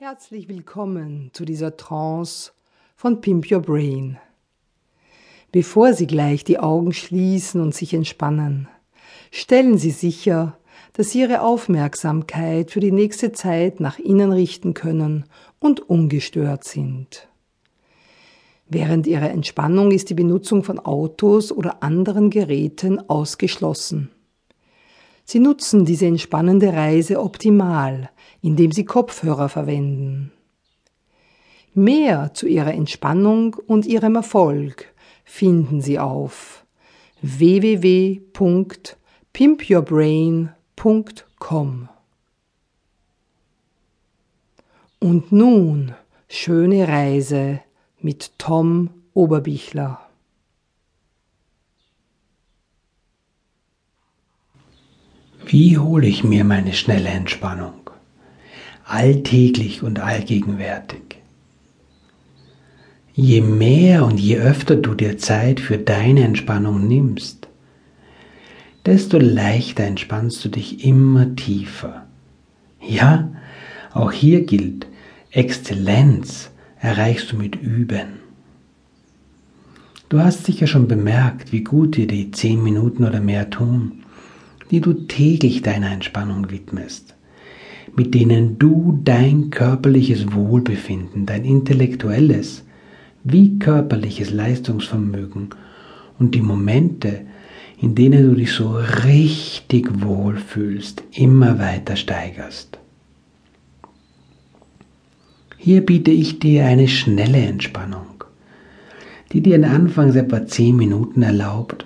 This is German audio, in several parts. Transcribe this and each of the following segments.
Herzlich willkommen zu dieser Trance von Pimp Your Brain. Bevor Sie gleich die Augen schließen und sich entspannen, stellen Sie sicher, dass Sie Ihre Aufmerksamkeit für die nächste Zeit nach innen richten können und ungestört sind. Während Ihrer Entspannung ist die Benutzung von Autos oder anderen Geräten ausgeschlossen. Sie nutzen diese entspannende Reise optimal, indem Sie Kopfhörer verwenden. Mehr zu Ihrer Entspannung und Ihrem Erfolg finden Sie auf www.pimpyourbrain.com. Und nun schöne Reise mit Tom Oberbichler. Wie hole ich mir meine schnelle Entspannung? Alltäglich und allgegenwärtig. Je mehr und je öfter du dir Zeit für deine Entspannung nimmst, desto leichter entspannst du dich immer tiefer. Ja, auch hier gilt, Exzellenz erreichst du mit Üben. Du hast sicher schon bemerkt, wie gut dir die zehn Minuten oder mehr tun die du täglich deiner Entspannung widmest, mit denen du dein körperliches Wohlbefinden, dein intellektuelles wie körperliches Leistungsvermögen und die Momente, in denen du dich so richtig wohlfühlst, immer weiter steigerst. Hier biete ich dir eine schnelle Entspannung, die dir Anfangs etwa 10 Minuten erlaubt,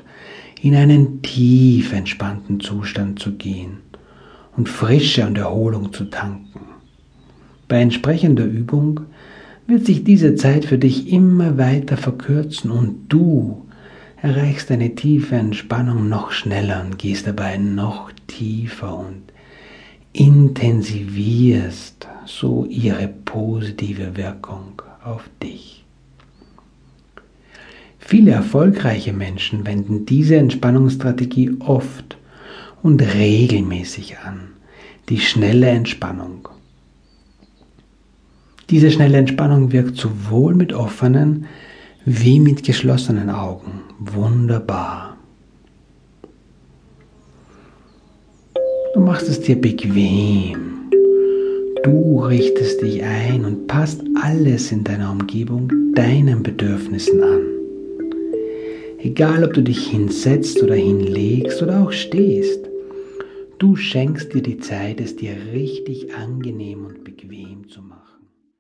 in einen tief entspannten Zustand zu gehen und Frische und Erholung zu tanken. Bei entsprechender Übung wird sich diese Zeit für dich immer weiter verkürzen und du erreichst eine tiefe Entspannung noch schneller und gehst dabei noch tiefer und intensivierst so ihre positive Wirkung auf dich. Viele erfolgreiche Menschen wenden diese Entspannungsstrategie oft und regelmäßig an, die schnelle Entspannung. Diese schnelle Entspannung wirkt sowohl mit offenen wie mit geschlossenen Augen wunderbar. Du machst es dir bequem. Du richtest dich ein und passt alles in deiner Umgebung deinen Bedürfnissen an. Egal, ob du dich hinsetzt oder hinlegst oder auch stehst, du schenkst dir die Zeit, es dir richtig angenehm und bequem zu machen.